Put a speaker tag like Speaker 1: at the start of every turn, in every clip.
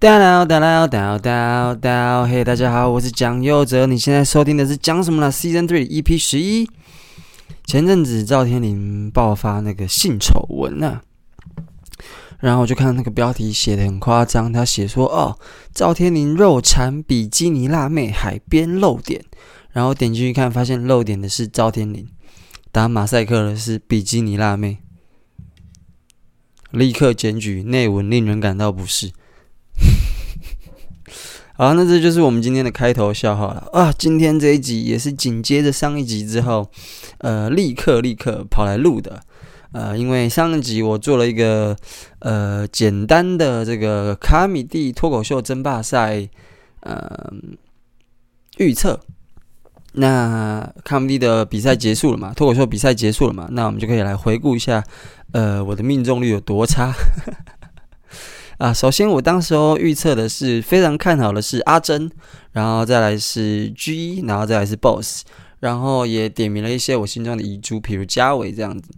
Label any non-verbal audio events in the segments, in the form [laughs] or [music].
Speaker 1: 哒啦哒啦哒哒哒，嘿，大家好，我是蒋佑哲，你现在收听的是讲什么呢？Season Three EP 十一。前阵子赵天麟爆发那个性丑闻啊，然后我就看到那个标题写的很夸张，他写说哦，赵天麟肉缠比基尼辣妹海边露点，然后点进去看，发现露点的是赵天麟，打马赛克的是比基尼辣妹，立刻检举内文令人感到不适。好，那这就是我们今天的开头笑话了啊！今天这一集也是紧接着上一集之后，呃，立刻立刻跑来录的，呃，因为上一集我做了一个呃简单的这个卡米蒂脱口秀争霸赛呃预测，那卡米蒂的比赛结束了嘛？脱口秀比赛结束了嘛？那我们就可以来回顾一下，呃，我的命中率有多差。啊，首先我当时候预测的是非常看好的是阿珍，然后再来是 G，然后再来是 Boss，然后也点名了一些我心中的遗珠，比如嘉伟这样子。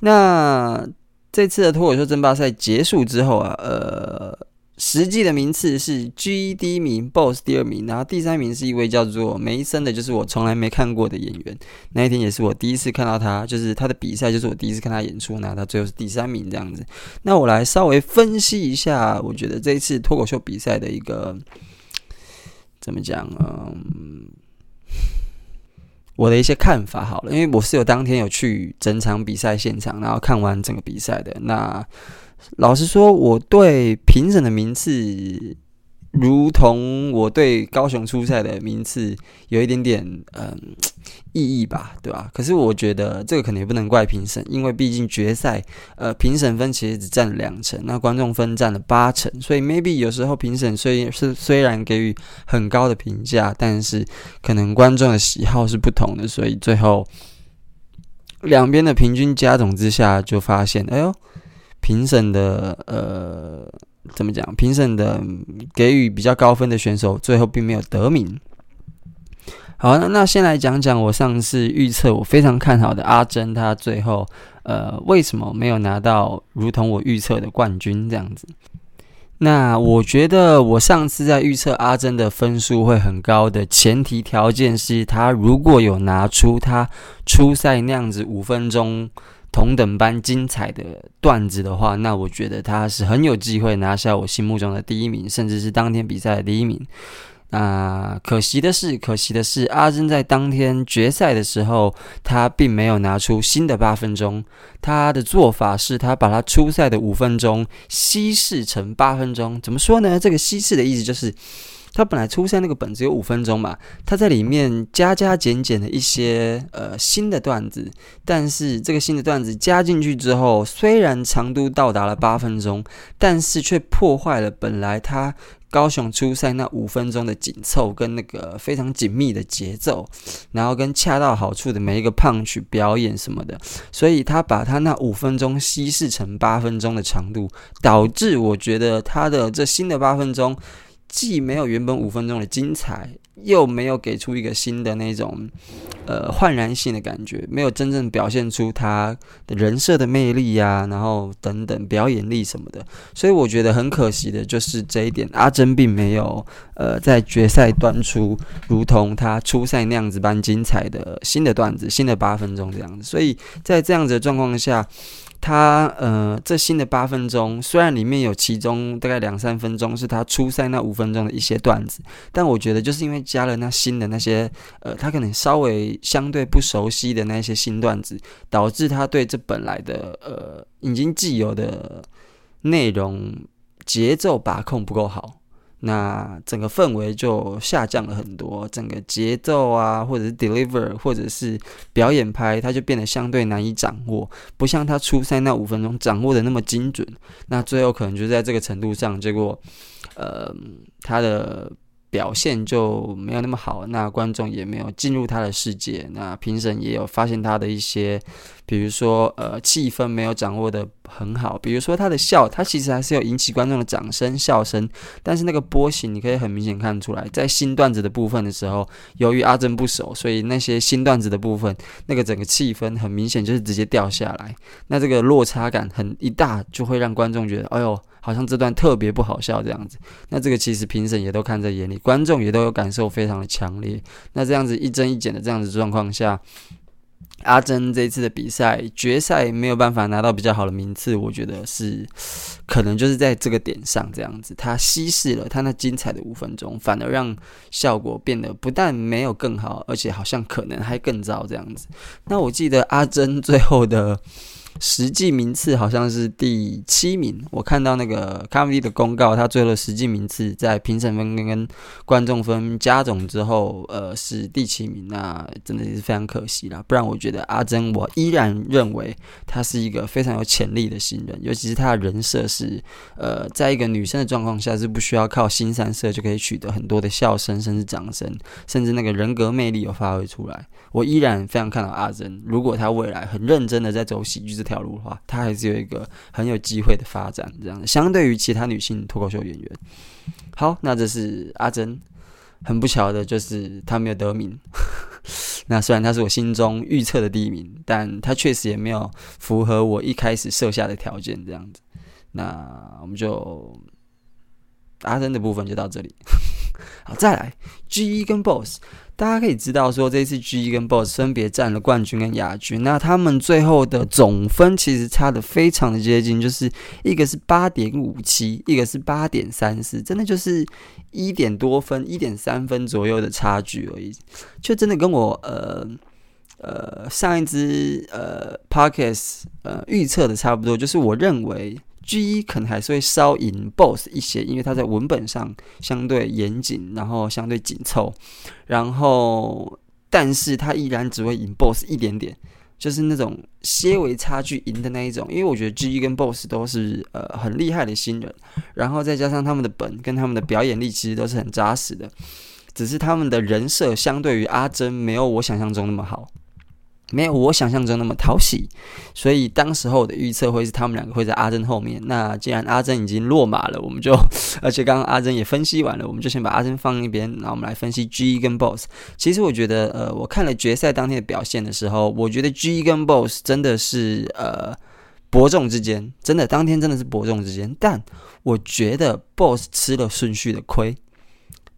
Speaker 1: 那这次的脱口秀争霸赛结束之后啊，呃。实际的名次是 G 第一名，Boss 第二名，然后第三名是一位叫做梅森的，就是我从来没看过的演员。那一天也是我第一次看到他，就是他的比赛，就是我第一次看他演出，那他最后是第三名这样子。那我来稍微分析一下，我觉得这一次脱口秀比赛的一个怎么讲？嗯，我的一些看法好了，因为我是有当天有去整场比赛现场，然后看完整个比赛的那。老实说，我对评审的名次，如同我对高雄初赛的名次，有一点点嗯意义吧，对吧？可是我觉得这个可能也不能怪评审，因为毕竟决赛，呃，评审分其实只占了两成，那观众分占了八成，所以 maybe 有时候评审虽是虽然给予很高的评价，但是可能观众的喜好是不同的，所以最后两边的平均加总之下，就发现，哎呦。评审的呃，怎么讲？评审的给予比较高分的选手，最后并没有得名。好，那那先来讲讲我上次预测我非常看好的阿珍，她最后呃为什么没有拿到如同我预测的冠军这样子？那我觉得我上次在预测阿珍的分数会很高的前提条件是，她如果有拿出她初赛那样子五分钟。同等般精彩的段子的话，那我觉得他是很有机会拿下我心目中的第一名，甚至是当天比赛的第一名。那可惜的是，可惜的是，阿珍在当天决赛的时候，他并没有拿出新的八分钟。他的做法是他把他初赛的五分钟稀释成八分钟。怎么说呢？这个稀释的意思就是。他本来初赛那个本只有五分钟嘛，他在里面加加减减的一些呃新的段子，但是这个新的段子加进去之后，虽然长度到达了八分钟，但是却破坏了本来他高雄初赛那五分钟的紧凑跟那个非常紧密的节奏，然后跟恰到好处的每一个 punch 表演什么的，所以他把他那五分钟稀释成八分钟的长度，导致我觉得他的这新的八分钟。既没有原本五分钟的精彩，又没有给出一个新的那种呃焕然性的感觉，没有真正表现出他的人设的魅力呀、啊，然后等等表演力什么的，所以我觉得很可惜的就是这一点，阿珍并没有呃在决赛端出如同他初赛那样子般精彩的新的段子，新的八分钟这样子，所以在这样子的状况下。他呃，这新的八分钟虽然里面有其中大概两三分钟是他初赛那五分钟的一些段子，但我觉得就是因为加了那新的那些呃，他可能稍微相对不熟悉的那些新段子，导致他对这本来的呃已经既有的内容节奏把控不够好。那整个氛围就下降了很多，整个节奏啊，或者是 deliver，或者是表演拍，它就变得相对难以掌握，不像他初赛那五分钟掌握的那么精准。那最后可能就在这个程度上，结果，呃，他的。表现就没有那么好，那观众也没有进入他的世界，那评审也有发现他的一些，比如说呃气氛没有掌握得很好，比如说他的笑，他其实还是有引起观众的掌声笑声，但是那个波形你可以很明显看出来，在新段子的部分的时候，由于阿珍不熟，所以那些新段子的部分，那个整个气氛很明显就是直接掉下来，那这个落差感很一大，就会让观众觉得，哎呦。好像这段特别不好笑这样子。那这个其实评审也都看在眼里，观众也都有感受非常的强烈。那这样子一增一减的这样子状况下。阿珍这次的比赛决赛没有办法拿到比较好的名次，我觉得是可能就是在这个点上这样子，他稀释了他那精彩的五分钟，反而让效果变得不但没有更好，而且好像可能还更糟这样子。那我记得阿珍最后的。实际名次好像是第七名，我看到那个 Comedy 的公告，他最后实际名次在评审分跟观众分加总之后，呃，是第七名，那真的是非常可惜啦。不然我觉得阿珍，我依然认为他是一个非常有潜力的新人，尤其是他的人设是，呃，在一个女生的状况下是不需要靠新三色就可以取得很多的笑声，甚至掌声，甚至那个人格魅力有发挥出来。我依然非常看好阿珍，如果他未来很认真的在走喜剧这条路的话，他还是有一个很有机会的发展。这样，相对于其他女性脱口秀演员，好，那这是阿珍。很不巧的就是他没有得名。[laughs] 那虽然他是我心中预测的第一名，但他确实也没有符合我一开始设下的条件。这样子，那我们就阿珍的部分就到这里。好，再来 G1 跟 Boss。大家可以知道，说这次 G1 跟 Boss 分别占了冠军跟亚军，那他们最后的总分其实差得非常的接近，就是一个是八点五七，一个是八点三四，真的就是一点多分，一点三分左右的差距而已，就真的跟我呃呃上一支呃 Podcast 呃预测的差不多，就是我认为。G1 可能还是会稍赢 BOSS 一些，因为他在文本上相对严谨，然后相对紧凑，然后但是他依然只会赢 BOSS 一点点，就是那种些微差距赢的那一种。因为我觉得 G1 跟 BOSS 都是呃很厉害的新人，然后再加上他们的本跟他们的表演力其实都是很扎实的，只是他们的人设相对于阿珍没有我想象中那么好。没有我想象中那么讨喜，所以当时候我的预测会是他们两个会在阿珍后面。那既然阿珍已经落马了，我们就 [laughs] 而且刚刚阿珍也分析完了，我们就先把阿珍放一边，然后我们来分析 G1 跟 Boss。其实我觉得，呃，我看了决赛当天的表现的时候，我觉得 G1 跟 Boss 真的是呃伯仲之间，真的当天真的是伯仲之间。但我觉得 Boss 吃了顺序的亏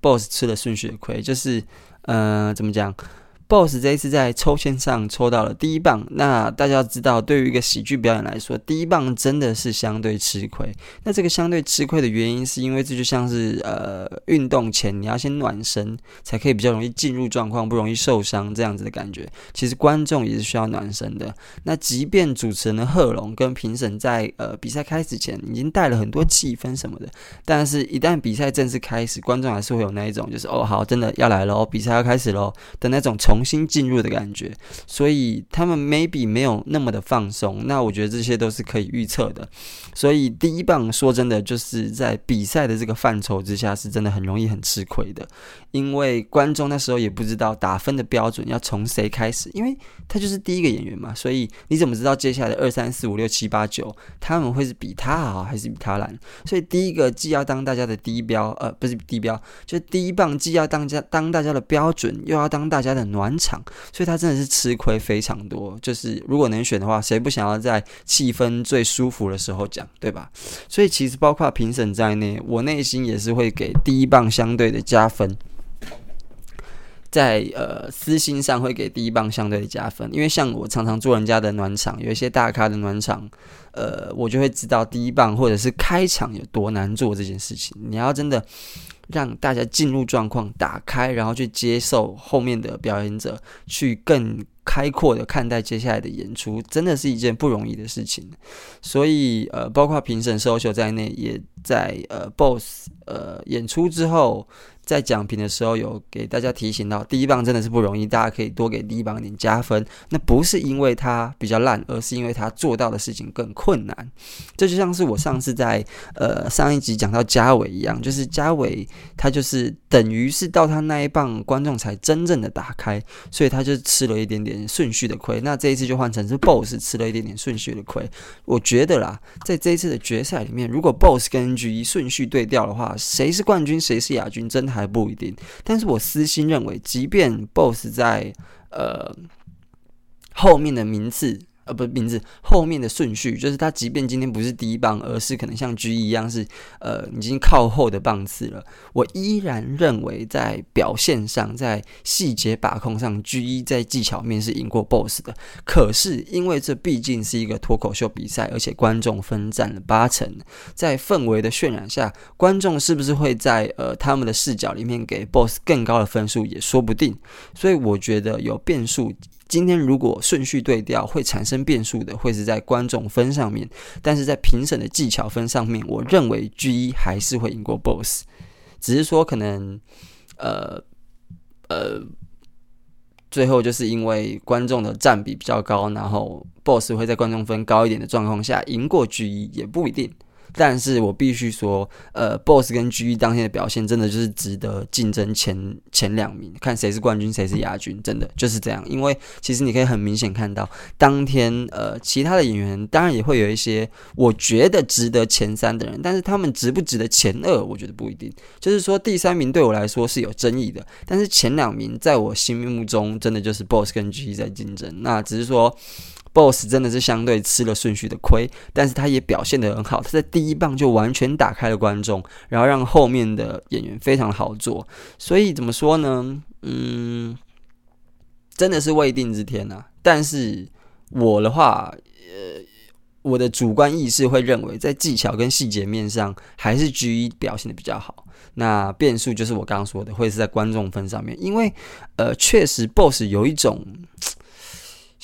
Speaker 1: ，Boss 吃了顺序的亏，就是呃怎么讲？Boss 这一次在抽签上抽到了第一棒，那大家知道，对于一个喜剧表演来说，第一棒真的是相对吃亏。那这个相对吃亏的原因，是因为这就像是呃运动前你要先暖身，才可以比较容易进入状况，不容易受伤这样子的感觉。其实观众也是需要暖身的。那即便主持人的贺龙跟评审在呃比赛开始前已经带了很多气氛什么的，但是一旦比赛正式开始，观众还是会有那一种就是哦好，真的要来了，比赛要开始喽的那种从。重新进入的感觉，所以他们 maybe 没有那么的放松。那我觉得这些都是可以预测的。所以第一棒说真的，就是在比赛的这个范畴之下，是真的很容易很吃亏的。因为观众那时候也不知道打分的标准要从谁开始，因为他就是第一个演员嘛。所以你怎么知道接下来的二三四五六七八九他们会是比他好还是比他烂？所以第一个既要当大家的第一标，呃，不是第一标，就第一棒既要当家当大家的标准，又要当大家的暖。满场，所以他真的是吃亏非常多。就是如果能选的话，谁不想要在气氛最舒服的时候讲，对吧？所以其实包括评审在内，我内心也是会给第一棒相对的加分，在呃私心上会给第一棒相对的加分，因为像我常常做人家的暖场，有一些大咖的暖场，呃，我就会知道第一棒或者是开场有多难做这件事情。你要真的。让大家进入状况，打开，然后去接受后面的表演者，去更开阔的看待接下来的演出，真的是一件不容易的事情。所以，呃，包括评审 social 在内，也在呃 boss 呃演出之后。在讲评的时候，有给大家提醒到，第一棒真的是不容易，大家可以多给第一棒点加分。那不是因为他比较烂，而是因为他做到的事情更困难。这就像是我上次在呃上一集讲到嘉伟一样，就是嘉伟他就是等于是到他那一棒，观众才真正的打开，所以他就吃了一点点顺序的亏。那这一次就换成是 BOSS 吃了一点点顺序的亏。我觉得啦，在这一次的决赛里面，如果 BOSS 跟 G1 顺序对调的话，谁是冠军，谁是亚军，真的。还不一定，但是我私心认为，即便 BOSS 在呃后面的名次呃，不是名字，后面的顺序，就是他即便今天不是第一棒，而是可能像 G 一样是呃已经靠后的棒次了，我依然认为在表现上，在细节把控上，G 一在技巧面是赢过 BOSS 的。可是因为这毕竟是一个脱口秀比赛，而且观众分占了八成，在氛围的渲染下，观众是不是会在呃他们的视角里面给 BOSS 更高的分数也说不定。所以我觉得有变数。今天如果顺序对调，会产生变数的，会是在观众分上面，但是在评审的技巧分上面，我认为 G 一还是会赢过 BOSS，只是说可能，呃呃，最后就是因为观众的占比比较高，然后 BOSS 会在观众分高一点的状况下赢过 G 一，也不一定。但是我必须说，呃，BOSS 跟 G 当天的表现真的就是值得竞争前前两名，看谁是冠军，谁是亚军，真的就是这样。因为其实你可以很明显看到，当天呃，其他的演员当然也会有一些我觉得值得前三的人，但是他们值不值得前二，我觉得不一定。就是说，第三名对我来说是有争议的，但是前两名在我心目中真的就是 BOSS 跟 G 在竞争。那只是说。BOSS 真的是相对吃了顺序的亏，但是他也表现得很好。他在第一棒就完全打开了观众，然后让后面的演员非常好做。所以怎么说呢？嗯，真的是未定之天呐。但是我的话，呃，我的主观意识会认为，在技巧跟细节面上，还是 G1 表现的比较好。那变数就是我刚刚说的，会是在观众分上面，因为呃，确实 BOSS 有一种。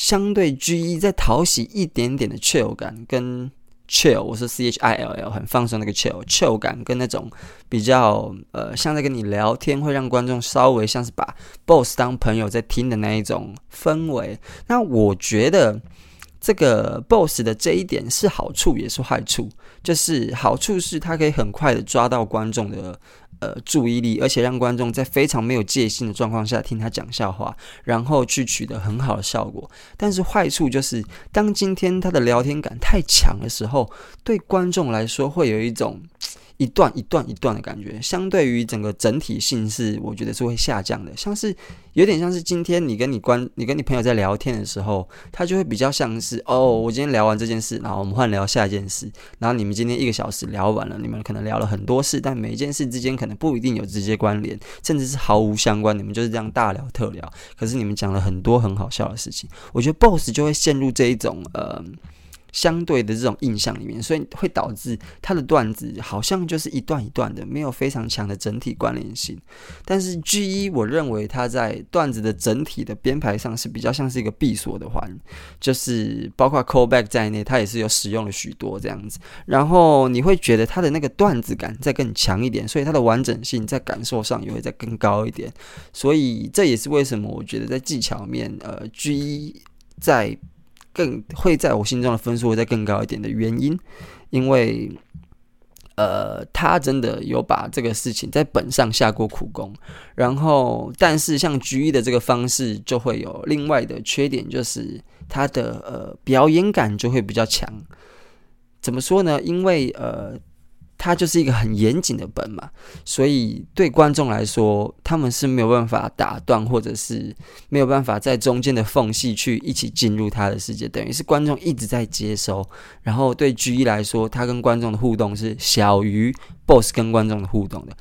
Speaker 1: 相对 G 一再讨喜一点点的 chill 感，跟 chill，我说 C H I L L 很放松那个 chill，chill 感跟那种比较呃像在跟你聊天，会让观众稍微像是把 boss 当朋友在听的那一种氛围。那我觉得这个 boss 的这一点是好处也是坏处，就是好处是它可以很快的抓到观众的。呃，注意力，而且让观众在非常没有戒心的状况下听他讲笑话，然后去取得很好的效果。但是坏处就是，当今天他的聊天感太强的时候，对观众来说会有一种。一段一段一段的感觉，相对于整个整体性是，我觉得是会下降的。像是有点像是今天你跟你关，你跟你朋友在聊天的时候，他就会比较像是 [laughs] 哦，我今天聊完这件事，然后我们换聊下一件事，然后你们今天一个小时聊完了，你们可能聊了很多事，但每一件事之间可能不一定有直接关联，甚至是毫无相关，你们就是这样大聊特聊，可是你们讲了很多很好笑的事情，我觉得 BOSS 就会陷入这一种呃。相对的这种印象里面，所以会导致他的段子好像就是一段一段的，没有非常强的整体关联性。但是 G 一，我认为他在段子的整体的编排上是比较像是一个闭锁的环，就是包括 callback 在内，他也是有使用了许多这样子。然后你会觉得他的那个段子感再更强一点，所以他的完整性在感受上也会再更高一点。所以这也是为什么我觉得在技巧面，呃，G 一在。更会在我心中的分数会再更高一点的原因，因为，呃，他真的有把这个事情在本上下过苦功，然后，但是像 g 一的这个方式就会有另外的缺点，就是他的呃表演感就会比较强。怎么说呢？因为呃。它就是一个很严谨的本嘛，所以对观众来说，他们是没有办法打断，或者是没有办法在中间的缝隙去一起进入他的世界，等于是观众一直在接收。然后对 G 一来说，他跟观众的互动是小于 BOSS 跟观众的互动的。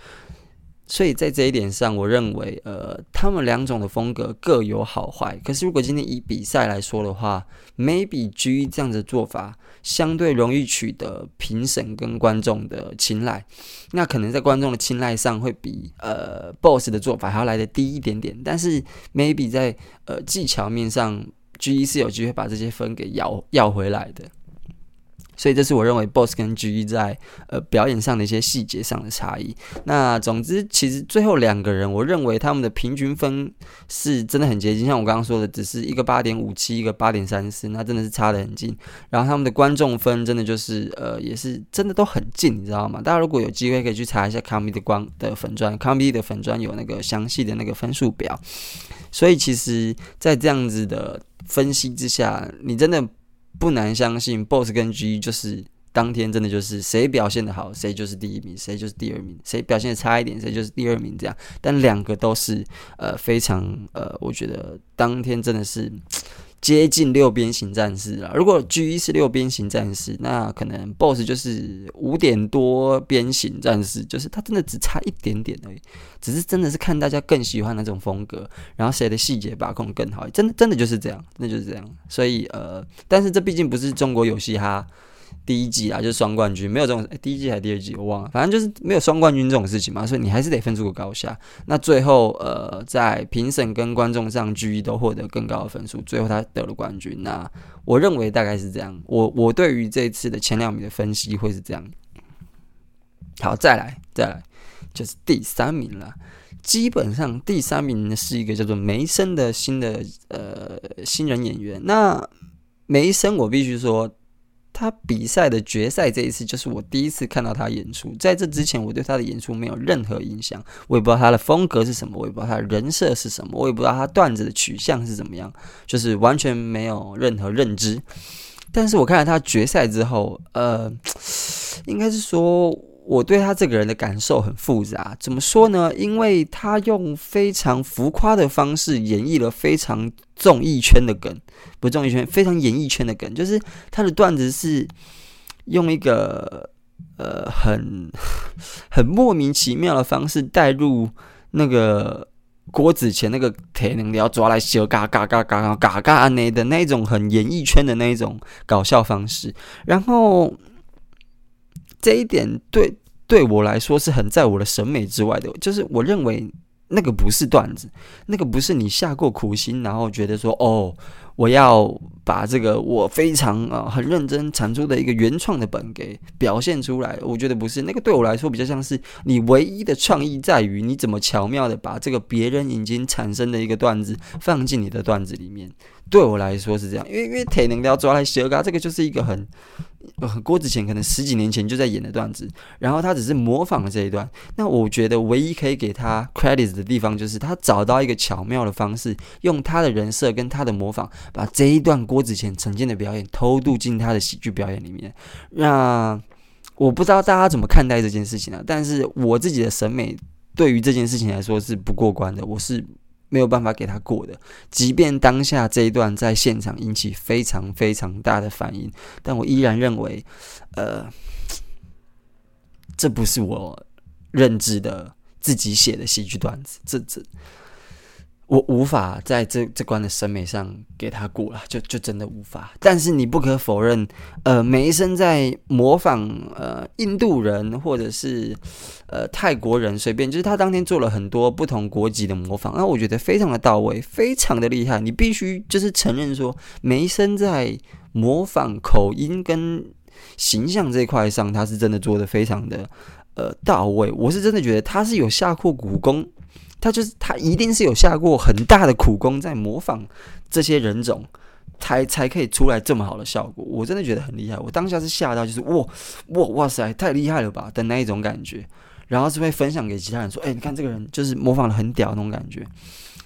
Speaker 1: 所以在这一点上，我认为，呃，他们两种的风格各有好坏。可是，如果今天以比赛来说的话，maybe G 这样的做法相对容易取得评审跟观众的青睐，那可能在观众的青睐上会比呃 Boss 的做法还要来得低一点点。但是，maybe 在呃技巧面上，G 是有机会把这些分给要要回来的。所以这是我认为 BOSS 跟 G 在呃表演上的一些细节上的差异。那总之，其实最后两个人，我认为他们的平均分是真的很接近。像我刚刚说的，只是一个八点五七，一个八点三四，那真的是差得很近。然后他们的观众分真的就是呃也是真的都很近，你知道吗？大家如果有机会可以去查一下 Comedy 的光的粉专，Comedy 的粉专有那个详细的那个分数表。所以其实，在这样子的分析之下，你真的。不难相信，BOSS 跟 G 就是当天真的就是谁表现的好，谁就是第一名，谁就是第二名，谁表现的差一点，谁就是第二名这样。但两个都是呃非常呃，我觉得当天真的是接近六边形战士了。如果 G 一是六边形战士，那可能 BOSS 就是五点多边形战士，就是他真的只差一点点而已。只是真的是看大家更喜欢哪种风格，然后谁的细节把控更好，真的真的就是这样，那就是这样。所以呃，但是这毕竟不是中国游戏哈。第一季啊，就是双冠军，没有这种、欸、第一季还是第二季，我忘了，反正就是没有双冠军这种事情嘛，所以你还是得分出个高下。那最后呃，在评审跟观众上，G1 都获得更高的分数，最后他得了冠军。那我认为大概是这样。我我对于这次的前两名的分析会是这样。好，再来再来，就是第三名了。基本上第三名呢是一个叫做梅森的新的呃新人演员。那梅森，我必须说。他比赛的决赛这一次，就是我第一次看到他演出。在这之前，我对他的演出没有任何印象，我也不知道他的风格是什么，我也不知道他的人设是什么，我也不知道他段子的取向是怎么样，就是完全没有任何认知。但是我看了他决赛之后，呃，应该是说。我对他这个人的感受很复杂，怎么说呢？因为他用非常浮夸的方式演绎了非常综艺圈的梗，不是综艺圈，非常演艺圈的梗，就是他的段子是用一个呃很 [laughs] 很莫名其妙的方式带入那个郭子乾那个铁能要抓来修嘎嘎嘎嘎嘎嘎那的那种很演艺圈的那一种搞笑方式，然后。这一点对对我来说是很在我的审美之外的，就是我认为那个不是段子，那个不是你下过苦心，然后觉得说哦，我要把这个我非常啊、很认真产出的一个原创的本给表现出来。我觉得不是，那个对我来说比较像是你唯一的创意在于你怎么巧妙的把这个别人已经产生的一个段子放进你的段子里面。对我来说是这样，因为因为铁能要抓来修嘎，这个就是一个很。郭子乾可能十几年前就在演的段子，然后他只是模仿了这一段。那我觉得唯一可以给他 credit 的地方，就是他找到一个巧妙的方式，用他的人设跟他的模仿，把这一段郭子乾曾经的表演偷渡进他的喜剧表演里面。那我不知道大家怎么看待这件事情啊，但是我自己的审美对于这件事情来说是不过关的，我是。没有办法给他过的，即便当下这一段在现场引起非常非常大的反应，但我依然认为，呃，这不是我认知的自己写的喜剧段子，这这。我无法在这这关的审美上给他过了，就就真的无法。但是你不可否认，呃，梅森在模仿呃印度人或者是呃泰国人，随便就是他当天做了很多不同国籍的模仿，那我觉得非常的到位，非常的厉害。你必须就是承认说，梅森在模仿口音跟形象这块上，他是真的做的非常的呃到位。我是真的觉得他是有下过苦功。他就是他，一定是有下过很大的苦功，在模仿这些人种，才才可以出来这么好的效果。我真的觉得很厉害，我当下是吓到，就是哇哇哇塞，太厉害了吧的那一种感觉。然后是会分享给其他人说，哎，你看这个人就是模仿的很屌那种感觉。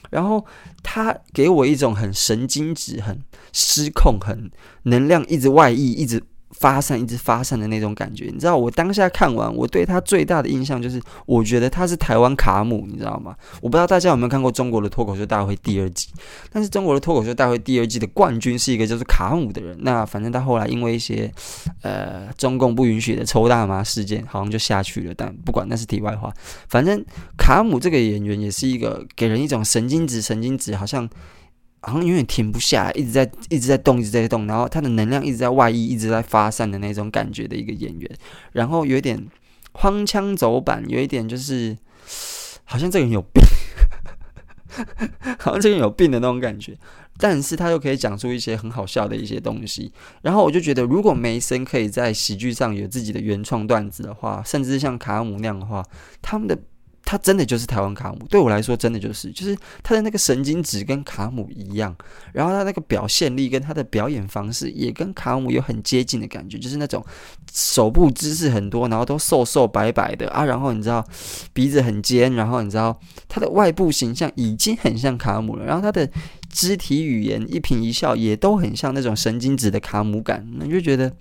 Speaker 1: 然后他给我一种很神经质、很失控、很能量一直外溢、一直。发散一直发散的那种感觉，你知道，我当下看完，我对他最大的印象就是，我觉得他是台湾卡姆，你知道吗？我不知道大家有没有看过中国的脱口秀大会第二季，但是中国的脱口秀大会第二季的冠军是一个叫做卡姆的人。那反正他后来因为一些呃中共不允许的抽大麻事件，好像就下去了。但不管那是题外话，反正卡姆这个演员也是一个给人一种神经质、神经质，好像。好像永远停不下来，一直在一直在动，一直在动，然后他的能量一直在外溢，一直在发散的那种感觉的一个演员，然后有一点荒腔走板，有一点就是好像这个人有病，[laughs] 好像这个人有病的那种感觉，但是他又可以讲出一些很好笑的一些东西，然后我就觉得，如果梅森可以在喜剧上有自己的原创段子的话，甚至像卡姆那样的话，他们的。他真的就是台湾卡姆，对我来说真的就是，就是他的那个神经质跟卡姆一样，然后他那个表现力跟他的表演方式也跟卡姆有很接近的感觉，就是那种手部姿势很多，然后都瘦瘦白白的啊，然后你知道鼻子很尖，然后你知道他的外部形象已经很像卡姆了，然后他的肢体语言一颦一笑也都很像那种神经质的卡姆感，那就觉得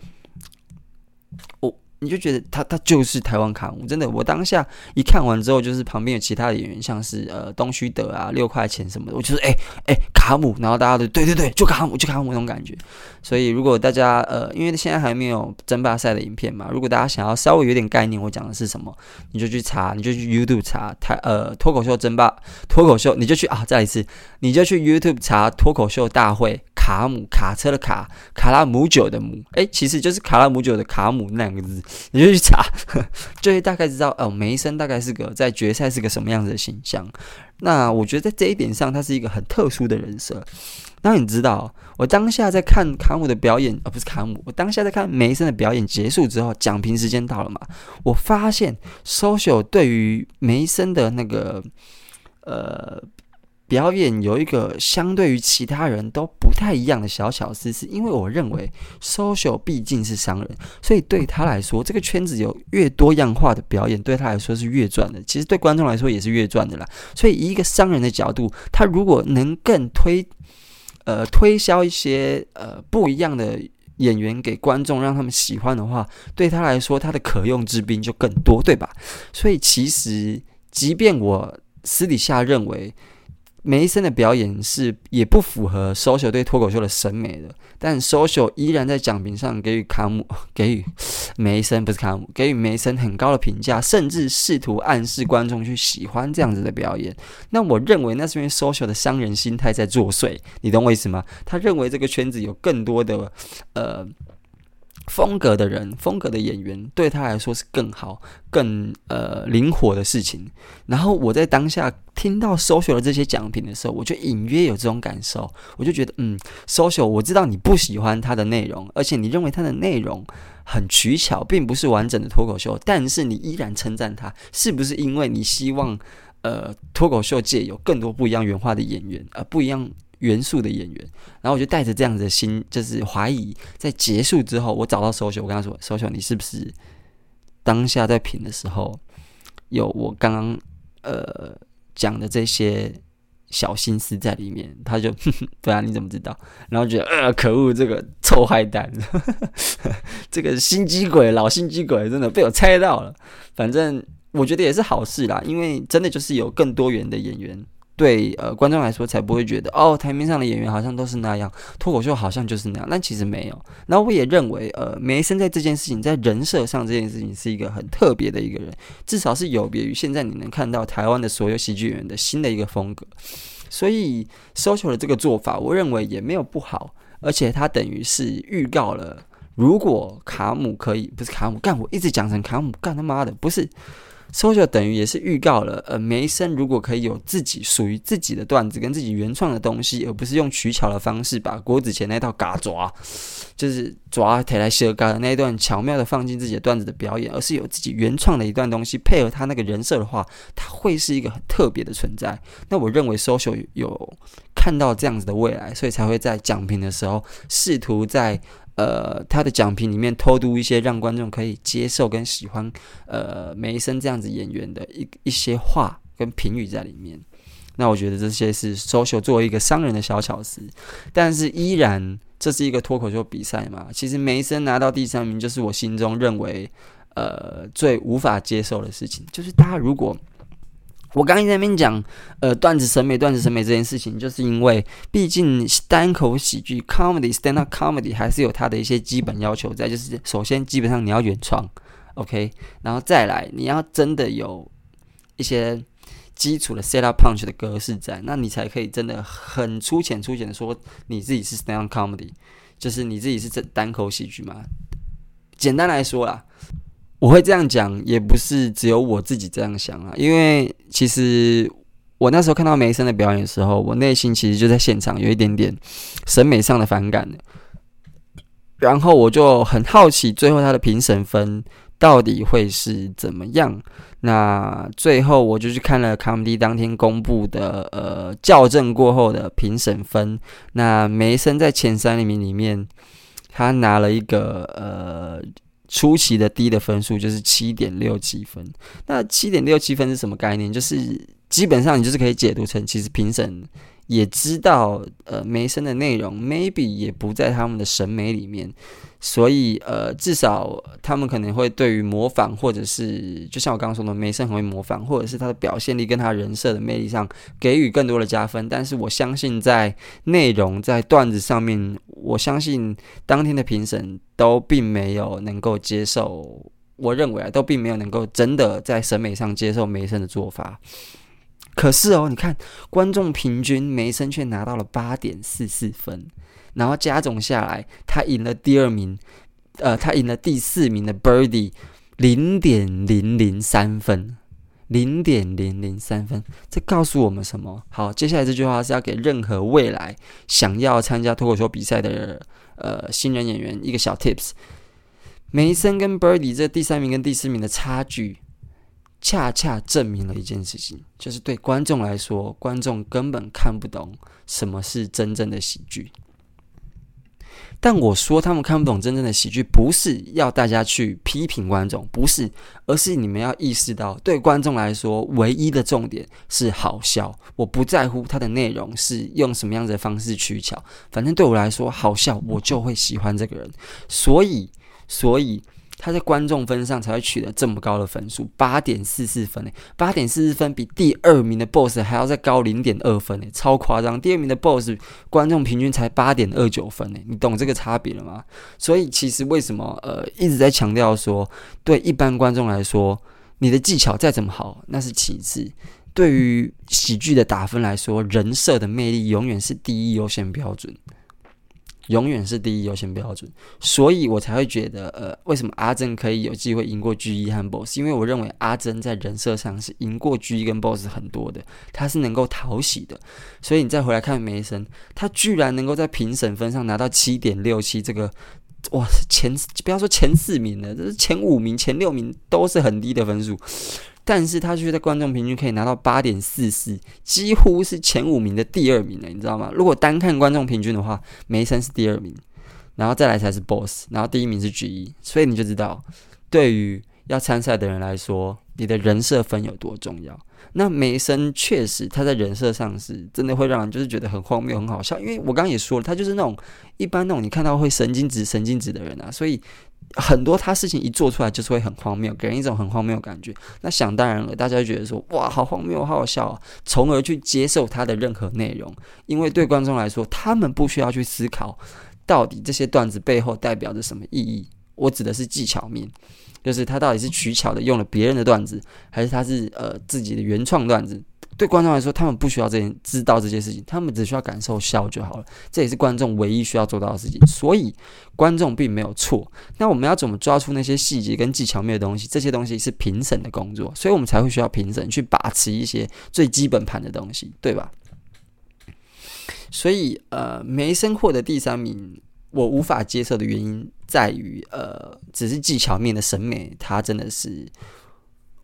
Speaker 1: 你就觉得他他就是台湾卡姆，真的。我当下一看完之后，就是旁边有其他的演员，像是呃东须德啊、六块钱什么的，我就是哎哎卡姆，然后大家都对对对，就卡姆就卡姆那种感觉。所以如果大家呃，因为现在还没有争霸赛的影片嘛，如果大家想要稍微有点概念，我讲的是什么，你就去查，你就去 YouTube 查台呃脱口秀争霸脱口秀，你就去啊再一次，你就去 YouTube 查脱口秀大会。卡姆卡车的卡，卡拉姆酒的姆，哎，其实就是卡拉姆酒的卡姆那两个字，你就去查，[laughs] 就会大概知道哦，梅森大概是个在决赛是个什么样子的形象。那我觉得在这一点上，他是一个很特殊的人设。那你知道，我当下在看卡姆的表演，而、不是卡姆，我当下在看梅森的表演结束之后，讲评时间到了嘛，我发现 social 对于梅森的那个呃。表演有一个相对于其他人都不太一样的小小思，是因为我认为 social 毕竟是商人，所以对他来说，这个圈子有越多样化的表演，对他来说是越赚的。其实对观众来说也是越赚的啦。所以以一个商人的角度，他如果能更推呃推销一些呃不一样的演员给观众，让他们喜欢的话，对他来说，他的可用之兵就更多，对吧？所以其实，即便我私底下认为。梅森的表演是也不符合 social 对脱口秀的审美的，但 social 依然在奖评上给予卡姆 [laughs] 给予梅森不是卡姆给予梅森很高的评价，甚至试图暗示观众去喜欢这样子的表演。那我认为那是因为 social 的商人心态在作祟，你懂我意思吗？他认为这个圈子有更多的呃。风格的人，风格的演员，对他来说是更好、更呃灵活的事情。然后我在当下听到 social 的这些奖品的时候，我就隐约有这种感受，我就觉得，嗯，social，我知道你不喜欢他的内容，而且你认为他的内容很取巧，并不是完整的脱口秀，但是你依然称赞他，是不是因为你希望呃脱口秀界有更多不一样原画的演员，而、不一样？元素的演员，然后我就带着这样子的心，就是怀疑，在结束之后，我找到苏雪我跟他说苏雪你是不是当下在评的时候有我刚刚呃讲的这些小心思在里面？”他就呵呵：“ [laughs] 对啊，你怎么知道？”然后觉得呃，可恶，这个臭坏蛋，呵 [laughs] 呵这个心机鬼，老心机鬼，真的被我猜到了。反正我觉得也是好事啦，因为真的就是有更多元的演员。对呃，观众来说才不会觉得哦，台面上的演员好像都是那样，脱口秀好像就是那样，但其实没有。那我也认为，呃，梅森在这件事情，在人设上这件事情是一个很特别的一个人，至少是有别于现在你能看到台湾的所有喜剧演员的新的一个风格。所以，social 的这个做法，我认为也没有不好，而且他等于是预告了，如果卡姆可以，不是卡姆干，我一直讲成卡姆干他妈的，不是。Social 等于也是预告了，呃，梅森如果可以有自己属于自己的段子跟自己原创的东西，而不是用取巧的方式把郭子乾那套嘎抓，就是抓台来修嘎的那一段巧妙的放进自己的段子的表演，而是有自己原创的一段东西配合他那个人设的话，他会是一个很特别的存在。那我认为 social 有看到这样子的未来，所以才会在讲评的时候试图在。呃，他的讲评里面偷渡一些让观众可以接受跟喜欢，呃，梅森这样子演员的一一些话跟评语在里面。那我觉得这些是 social 作为一个商人的小巧思，但是依然这是一个脱口秀比赛嘛。其实梅森拿到第三名，就是我心中认为呃最无法接受的事情，就是大家如果。我刚刚在那边讲，呃，段子审美，段子审美这件事情，就是因为毕竟单口喜剧 （comedy）、stand up comedy 还是有它的一些基本要求在，就是首先基本上你要原创，OK，然后再来你要真的有一些基础的 set up punch 的格式在，那你才可以真的很粗浅粗浅的说你自己是 stand up comedy，就是你自己是这单口喜剧嘛。简单来说啦。我会这样讲，也不是只有我自己这样想啊，因为其实我那时候看到梅森的表演的时候，我内心其实就在现场有一点点审美上的反感的，然后我就很好奇，最后他的评审分到底会是怎么样？那最后我就去看了 comedy 当天公布的呃校正过后的评审分，那梅森在前三名里面，他拿了一个呃。出奇的低的分数就是七点六七分。那七点六七分是什么概念？就是基本上你就是可以解读成，其实评审也知道，呃，梅森的内容 maybe 也不在他们的审美里面。所以，呃，至少他们可能会对于模仿，或者是就像我刚刚说的，梅森很会模仿，或者是他的表现力跟他人设的魅力上给予更多的加分。但是，我相信在内容、在段子上面，我相信当天的评审都并没有能够接受。我认为啊，都并没有能够真的在审美上接受梅森的做法。可是哦，你看观众平均梅森却拿到了八点四四分。然后加总下来，他赢了第二名，呃，他赢了第四名的 Birdy，零点零零三分，零点零零三分。这告诉我们什么？好，接下来这句话是要给任何未来想要参加脱口秀比赛的呃新人演员一个小 tips。梅森跟 Birdy 这第三名跟第四名的差距，恰恰证明了一件事情，就是对观众来说，观众根本看不懂什么是真正的喜剧。但我说他们看不懂真正的喜剧，不是要大家去批评观众，不是，而是你们要意识到，对观众来说，唯一的重点是好笑。我不在乎它的内容是用什么样子的方式取巧，反正对我来说好笑，我就会喜欢这个人。所以，所以。他在观众分上才会取得这么高的分数，八点四四分诶，八点四四分比第二名的 BOSS 还要再高零点二分诶，超夸张！第二名的 BOSS 观众平均才八点二九分诶，你懂这个差别了吗？所以其实为什么呃一直在强调说，对一般观众来说，你的技巧再怎么好那是其次，对于喜剧的打分来说，人设的魅力永远是第一优先标准。永远是第一优先标准，所以我才会觉得，呃，为什么阿珍可以有机会赢过 G1 和 BOSS？因为我认为阿珍在人设上是赢过 G1 跟 BOSS 很多的，他是能够讨喜的。所以你再回来看梅森，他居然能够在评审分上拿到七点六七，这个哇，前不要说前四名了，这是前五名、前六名都是很低的分数。但是他却在观众平均可以拿到八点四四，几乎是前五名的第二名了，你知道吗？如果单看观众平均的话，梅森是第二名，然后再来才是 BOSS，然后第一名是 G1，所以你就知道，对于要参赛的人来说，你的人设分有多重要。那梅森确实他在人设上是真的会让人就是觉得很荒谬、很好笑，因为我刚刚也说了，他就是那种一般那种你看到会神经质、神经质的人啊，所以。很多他事情一做出来就是会很荒谬，给人一种很荒谬的感觉。那想当然了，大家就觉得说哇，好荒谬，好好笑啊，从而去接受他的任何内容。因为对观众来说，他们不需要去思考到底这些段子背后代表着什么意义。我指的是技巧面，就是他到底是取巧的用了别人的段子，还是他是呃自己的原创段子。对观众来说，他们不需要这些知道这些事情，他们只需要感受笑就好了。这也是观众唯一需要做到的事情。所以，观众并没有错。那我们要怎么抓出那些细节跟技巧面的东西？这些东西是评审的工作，所以我们才会需要评审去把持一些最基本盘的东西，对吧？所以，呃，梅森获得第三名，我无法接受的原因在于，呃，只是技巧面的审美，他真的是。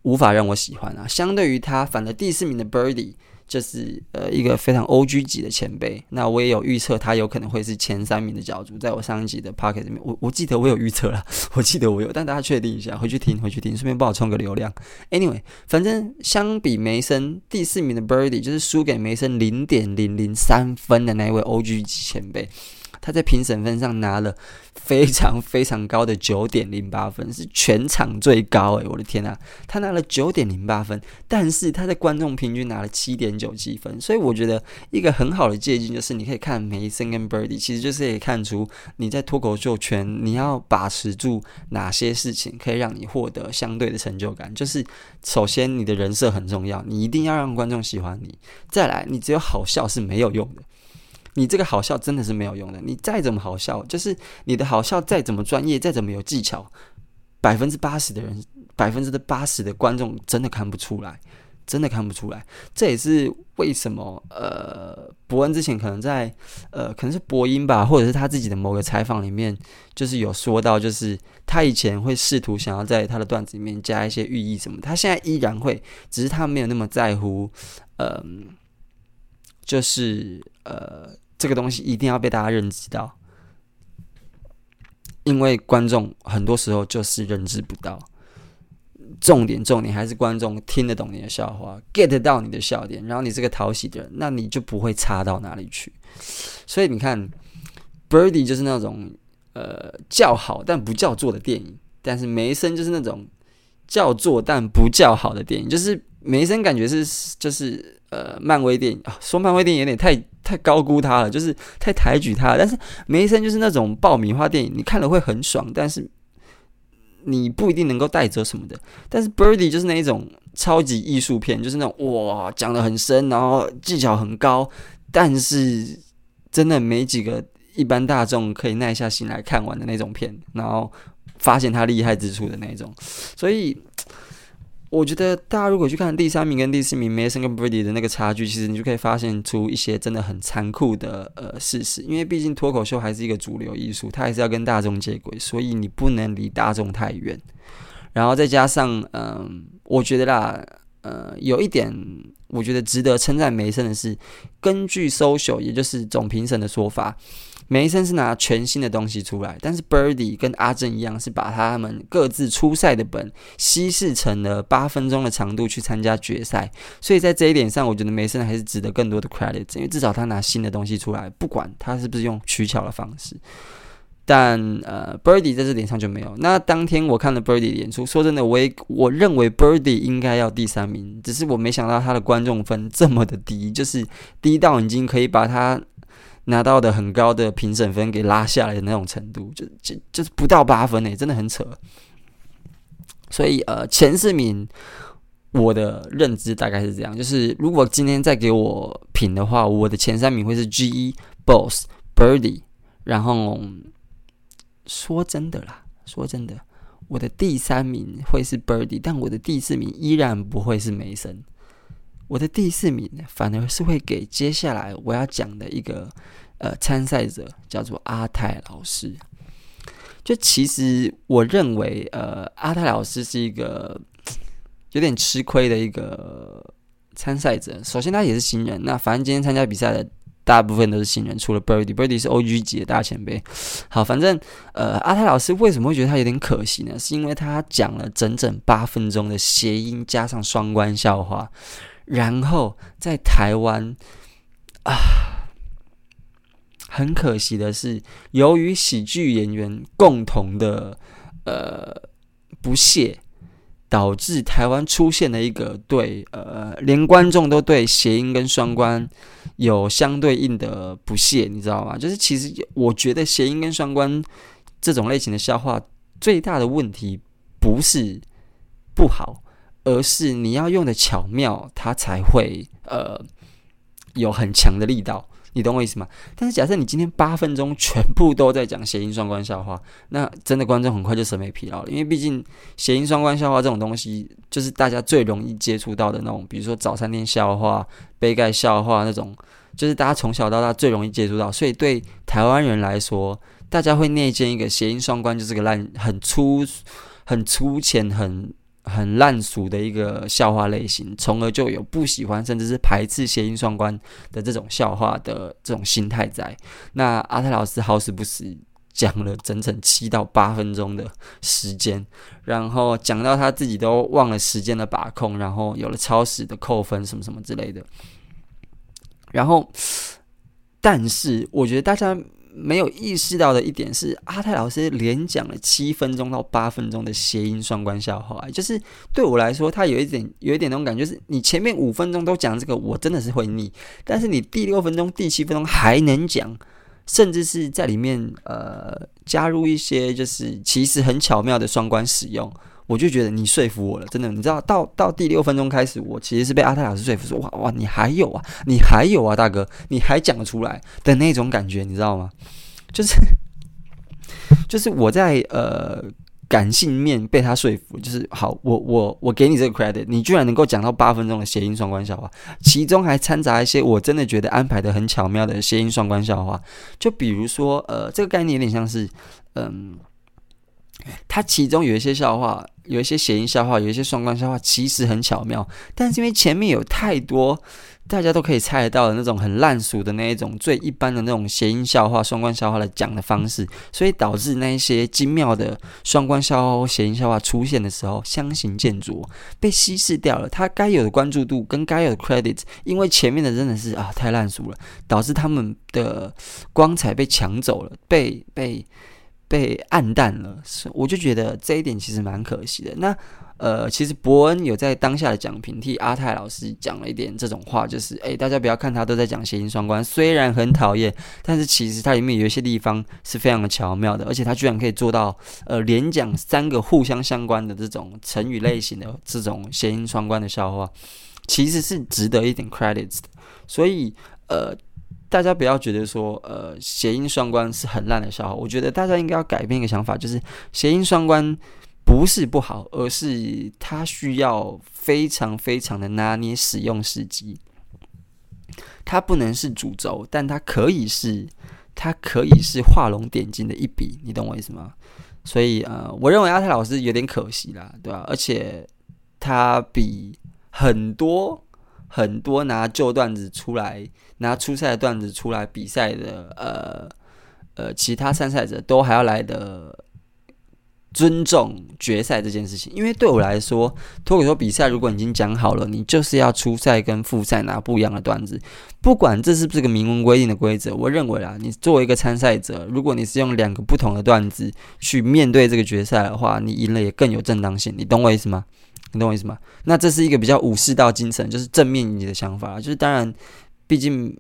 Speaker 1: 无法让我喜欢啊！相对于他，反而第四名的 Birdie，就是呃一个非常 OG 级的前辈。那我也有预测他有可能会是前三名的角逐，在我上一集的 Podcast 里面，我我记得我有预测了，[laughs] 我记得我有，但大家确定一下，回去听，回去听，顺便帮我充个流量。Anyway，反正相比梅森第四名的 Birdie，就是输给梅森零点零零三分的那位 OG 级前辈。他在评审分上拿了非常非常高的九点零八分，是全场最高诶、我的天呐、他拿了九点零八分，但是他在观众平均拿了七点九七分，所以我觉得一个很好的借鉴就是，你可以看梅森跟 Birdy，其实就是可以看出你在脱口秀圈你要把持住哪些事情可以让你获得相对的成就感。就是首先你的人设很重要，你一定要让观众喜欢你，再来你只有好笑是没有用的。你这个好笑真的是没有用的。你再怎么好笑，就是你的好笑再怎么专业，再怎么有技巧，百分之八十的人，百分之八十的观众真的看不出来，真的看不出来。这也是为什么呃，伯恩之前可能在呃，可能是播音吧，或者是他自己的某个采访里面，就是有说到，就是他以前会试图想要在他的段子里面加一些寓意什么，他现在依然会，只是他没有那么在乎，嗯、就是呃，这个东西一定要被大家认知到，因为观众很多时候就是认知不到。重点重点还是观众听得懂你的笑话，get 到你的笑点，然后你是个讨喜的人，那你就不会差到哪里去。所以你看，Birdy 就是那种呃叫好但不叫座的电影，但是梅森就是那种叫座但不叫好的电影，就是梅森感觉是就是呃漫威电影啊，说漫威电影有点太太高估他了，就是太抬举他，但是梅森就是那种爆米花电影，你看了会很爽，但是你不一定能够带走什么的。但是 Birdy 就是那一种超级艺术片，就是那种哇讲得很深，然后技巧很高，但是。真的没几个一般大众可以耐下心来看完的那种片，然后发现他厉害之处的那种。所以我觉得大家如果去看第三名跟第四名 Mason 跟 Brady 的那个差距，其实你就可以发现出一些真的很残酷的呃事实。因为毕竟脱口秀还是一个主流艺术，它还是要跟大众接轨，所以你不能离大众太远。然后再加上，嗯、我觉得啦。呃，有一点我觉得值得称赞梅森的是，根据 Social 也就是总评审的说法，梅森是拿全新的东西出来，但是 Birdy 跟阿正一样是把他们各自初赛的本稀释成了八分钟的长度去参加决赛，所以在这一点上，我觉得梅森还是值得更多的 credit，因为至少他拿新的东西出来，不管他是不是用取巧的方式。但呃，Birdy 在这点上就没有。那当天我看了 Birdy 的演出，说真的，我也我认为 Birdy 应该要第三名，只是我没想到他的观众分这么的低，就是低到已经可以把他拿到的很高的评审分给拉下来的那种程度，就就就是不到八分诶，真的很扯。所以呃，前四名我的认知大概是这样，就是如果今天再给我评的话，我的前三名会是 GE、Boss、Birdy，然后。说真的啦，说真的，我的第三名会是 Birdy，但我的第四名依然不会是梅森。我的第四名反而是会给接下来我要讲的一个呃参赛者，叫做阿泰老师。就其实我认为，呃，阿泰老师是一个 [tsk] 有点吃亏的一个参赛者。首先，他也是新人。那反正今天参加比赛的。大部分都是新人，除了 Birdy，Birdy 是 OG 级的大前辈。好，反正呃，阿泰老师为什么会觉得他有点可惜呢？是因为他讲了整整八分钟的谐音加上双关笑话，然后在台湾啊，很可惜的是，由于喜剧演员共同的呃不屑。导致台湾出现了一个对呃，连观众都对谐音跟双关有相对应的不屑，你知道吗？就是其实我觉得谐音跟双关这种类型的笑话最大的问题不是不好，而是你要用的巧妙，它才会呃有很强的力道。你懂我意思吗？但是假设你今天八分钟全部都在讲谐音双关笑话，那真的观众很快就审美疲劳了。因为毕竟谐音双关笑话这种东西，就是大家最容易接触到的那种，比如说早餐店笑话、杯盖笑话那种，就是大家从小到大最容易接触到。所以对台湾人来说，大家会内建一个谐音双关就是个烂、很粗、很粗浅、很。很烂俗的一个笑话类型，从而就有不喜欢甚至是排斥谐音双关的这种笑话的这种心态在。那阿泰老师好死不死讲了整整七到八分钟的时间，然后讲到他自己都忘了时间的把控，然后有了超时的扣分什么什么之类的。然后，但是我觉得大家。没有意识到的一点是，阿泰老师连讲了七分钟到八分钟的谐音双关笑话，就是对我来说，他有一点有一点那种感觉，是你前面五分钟都讲这个，我真的是会腻，但是你第六分钟、第七分钟还能讲，甚至是在里面呃加入一些就是其实很巧妙的双关使用。我就觉得你说服我了，真的，你知道，到到第六分钟开始，我其实是被阿泰老师说服，说哇哇，你还有啊，你还有啊，大哥，你还讲得出来的那种感觉，你知道吗？[laughs] 就是就是我在呃感性面被他说服，就是好，我我我给你这个 credit，你居然能够讲到八分钟的谐音双关笑话，其中还掺杂一些我真的觉得安排得很巧妙的谐音双关笑话，就比如说呃，这个概念有点像是嗯。它其中有一些笑话，有一些谐音笑话，有一些双关笑话，其实很巧妙，但是因为前面有太多。大家都可以猜得到的那种很烂俗的那一种最一般的那种谐音笑话、双关笑话来讲的方式，所以导致那一些精妙的双关笑话谐音笑话出现的时候，相形见絀，被稀释掉了。它该有的关注度跟该有的 credit，因为前面的真的是啊太烂俗了，导致他们的光彩被抢走了，被被被暗淡了。我就觉得这一点其实蛮可惜的。那。呃，其实伯恩有在当下的讲评替阿泰老师讲了一点这种话，就是诶，大家不要看他都在讲谐音双关，虽然很讨厌，但是其实它里面有一些地方是非常的巧妙的，而且他居然可以做到呃连讲三个互相相关的这种成语类型的这种谐音双关的笑话，其实是值得一点 credits 的。所以呃，大家不要觉得说呃谐音双关是很烂的笑话，我觉得大家应该要改变一个想法，就是谐音双关。不是不好，而是它需要非常非常的拿捏使用时机。它不能是主轴，但它可以是，它可以是画龙点睛的一笔，你懂我意思吗？所以呃，我认为阿泰老师有点可惜啦，对吧、而且他比很多很多拿旧段子出来、拿出赛的段子出来比赛的呃呃其他参赛者都还要来的。尊重决赛这件事情，因为对我来说，脱口秀比赛如果已经讲好了，你就是要初赛跟复赛拿不一样的段子，不管这是不是个明文规定的规则。我认为啊，你作为一个参赛者，如果你是用两个不同的段子去面对这个决赛的话，你赢了也更有正当性。你懂我意思吗？你懂我意思吗？那这是一个比较武士道精神，就是正面你的想法。就是当然，毕竟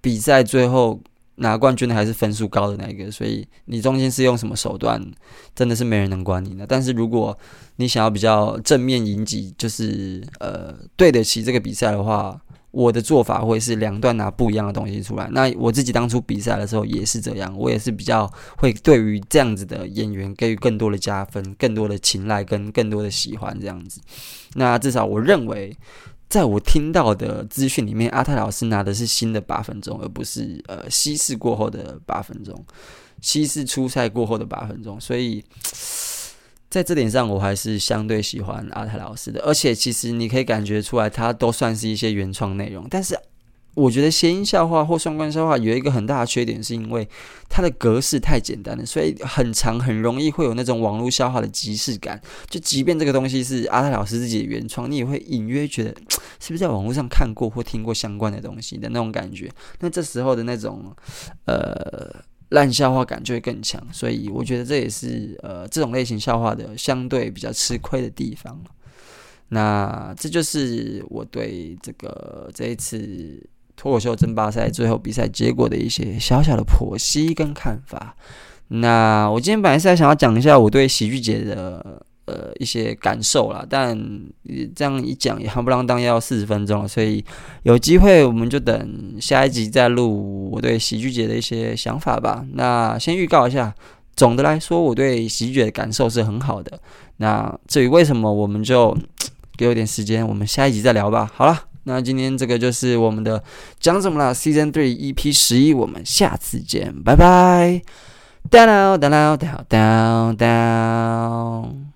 Speaker 1: 比赛最后。拿冠军的还是分数高的那一个，所以你中间是用什么手段，真的是没人能管你的。但是如果你想要比较正面赢击，就是呃对得起这个比赛的话，我的做法会是两段拿不一样的东西出来。那我自己当初比赛的时候也是这样，我也是比较会对于这样子的演员给予更多的加分、更多的青睐跟更多的喜欢这样子。那至少我认为。在我听到的资讯里面，阿泰老师拿的是新的八分钟，而不是呃稀释过后的八分钟，稀释初赛过后的八分钟。所以在这点上，我还是相对喜欢阿泰老师的。而且其实你可以感觉出来，他都算是一些原创内容，但是。我觉得谐音笑话或双关笑话有一个很大的缺点，是因为它的格式太简单了，所以很长，很容易会有那种网络笑话的即视感。就即便这个东西是阿泰老师自己的原创，你也会隐约觉得 [tsk] 是不是在网络上看过或听过相关的东西的那种感觉。那这时候的那种呃烂笑话感就会更强。所以我觉得这也是呃这种类型笑话的相对比较吃亏的地方。那这就是我对这个这一次。脱口秀争霸赛最后比赛结果的一些小小的剖析跟看法。那我今天本来是想要讲一下我对喜剧节的呃一些感受啦，但这样一讲也夯不啷当要四十分钟了，所以有机会我们就等下一集再录我对喜剧节的一些想法吧。那先预告一下，总的来说我对喜剧节的感受是很好的。那至于为什么，我们就 [tsk] 给我点时间，我们下一集再聊吧。好了。那今天这个就是我们的讲什么啦？Season Three EP 十一，我们下次见，拜拜。Down down down down down down。